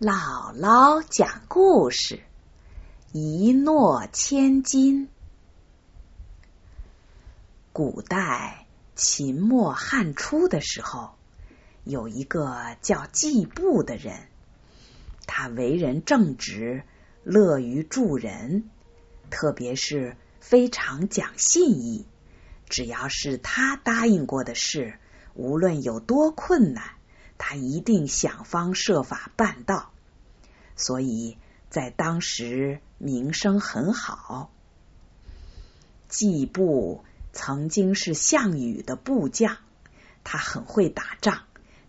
姥姥讲故事：一诺千金。古代秦末汉初的时候，有一个叫季布的人，他为人正直，乐于助人，特别是非常讲信义。只要是他答应过的事，无论有多困难，他一定想方设法办到。所以在当时名声很好。季布曾经是项羽的部将，他很会打仗，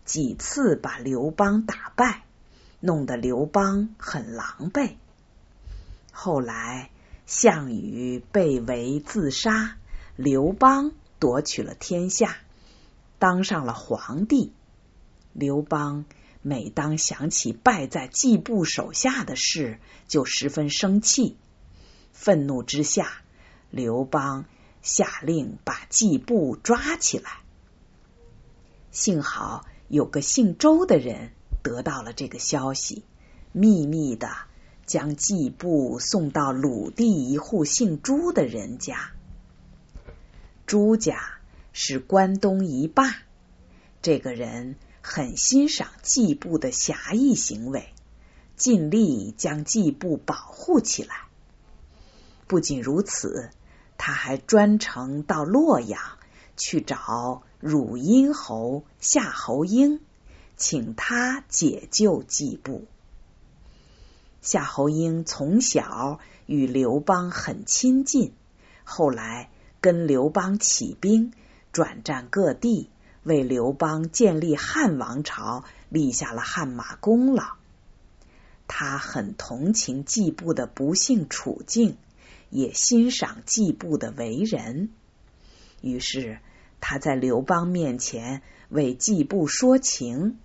几次把刘邦打败，弄得刘邦很狼狈。后来项羽被围自杀。刘邦夺取了天下，当上了皇帝。刘邦每当想起败在季布手下的事，就十分生气。愤怒之下，刘邦下令把季布抓起来。幸好有个姓周的人得到了这个消息，秘密的将季布送到鲁地一户姓朱的人家。朱家是关东一霸，这个人很欣赏季布的侠义行为，尽力将季布保护起来。不仅如此，他还专程到洛阳去找汝阴侯夏侯婴，请他解救季布。夏侯婴从小与刘邦很亲近，后来。跟刘邦起兵，转战各地，为刘邦建立汉王朝立下了汗马功劳。他很同情季布的不幸处境，也欣赏季布的为人。于是他在刘邦面前为季布说情，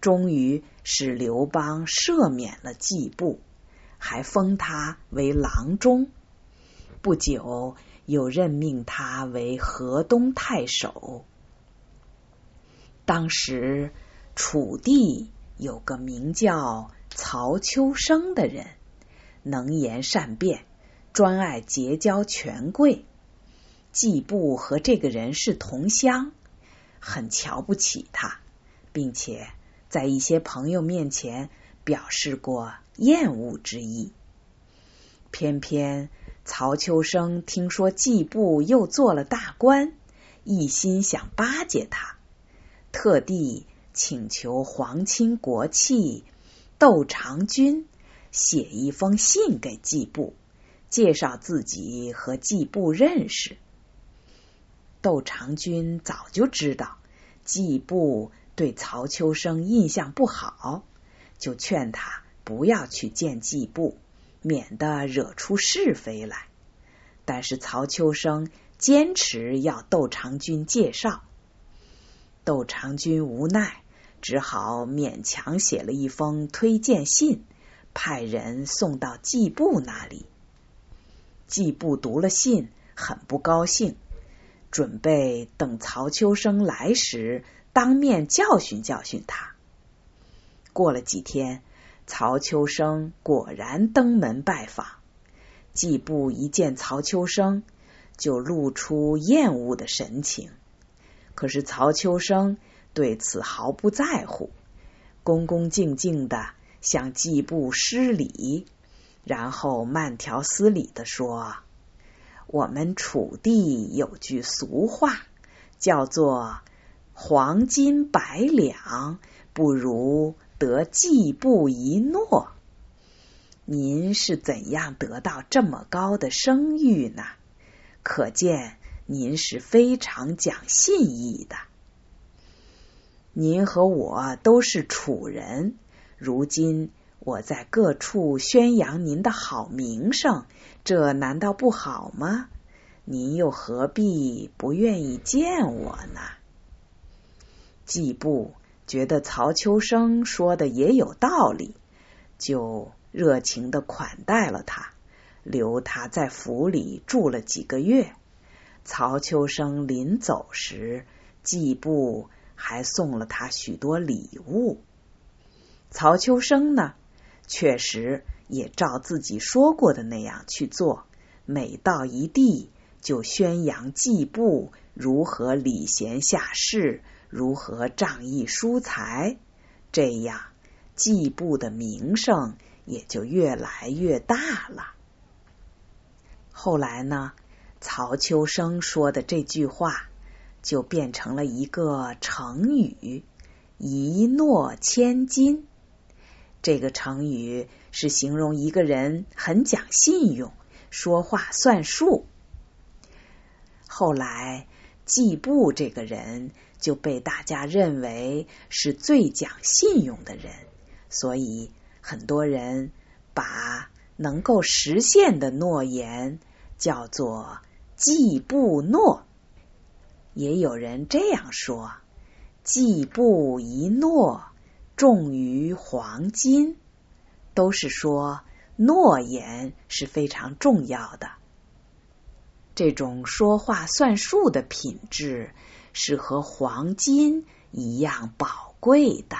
终于使刘邦赦免了季布，还封他为郎中。不久。又任命他为河东太守。当时楚地有个名叫曹秋生的人，能言善辩，专爱结交权贵。季布和这个人是同乡，很瞧不起他，并且在一些朋友面前表示过厌恶之意。偏偏。曹秋生听说季布又做了大官，一心想巴结他，特地请求皇亲国戚窦长君写一封信给季布，介绍自己和季布认识。窦长君早就知道季布对曹秋生印象不好，就劝他不要去见季布。免得惹出是非来，但是曹秋生坚持要窦长君介绍，窦长君无奈，只好勉强写了一封推荐信，派人送到季布那里。季布读了信，很不高兴，准备等曹秋生来时当面教训教训他。过了几天。曹秋生果然登门拜访，季布一见曹秋生，就露出厌恶的神情。可是曹秋生对此毫不在乎，恭恭敬敬的向季布施礼，然后慢条斯理的说：“我们楚地有句俗话，叫做‘黄金百两不如’。”得季布一诺，您是怎样得到这么高的声誉呢？可见您是非常讲信义的。您和我都是楚人，如今我在各处宣扬您的好名声，这难道不好吗？您又何必不愿意见我呢？季布。觉得曹秋生说的也有道理，就热情的款待了他，留他在府里住了几个月。曹秋生临走时，季布还送了他许多礼物。曹秋生呢，确实也照自己说过的那样去做。每到一地，就宣扬季布如何礼贤下士，如何仗义疏财。这样，季布的名声也就越来越大了。后来呢，曹秋生说的这句话就变成了一个成语“一诺千金”。这个成语是形容一个人很讲信用。说话算数。后来，季布这个人就被大家认为是最讲信用的人，所以很多人把能够实现的诺言叫做“季布诺”。也有人这样说：“季布一诺，重于黄金。”都是说。诺言是非常重要的，这种说话算数的品质是和黄金一样宝贵的。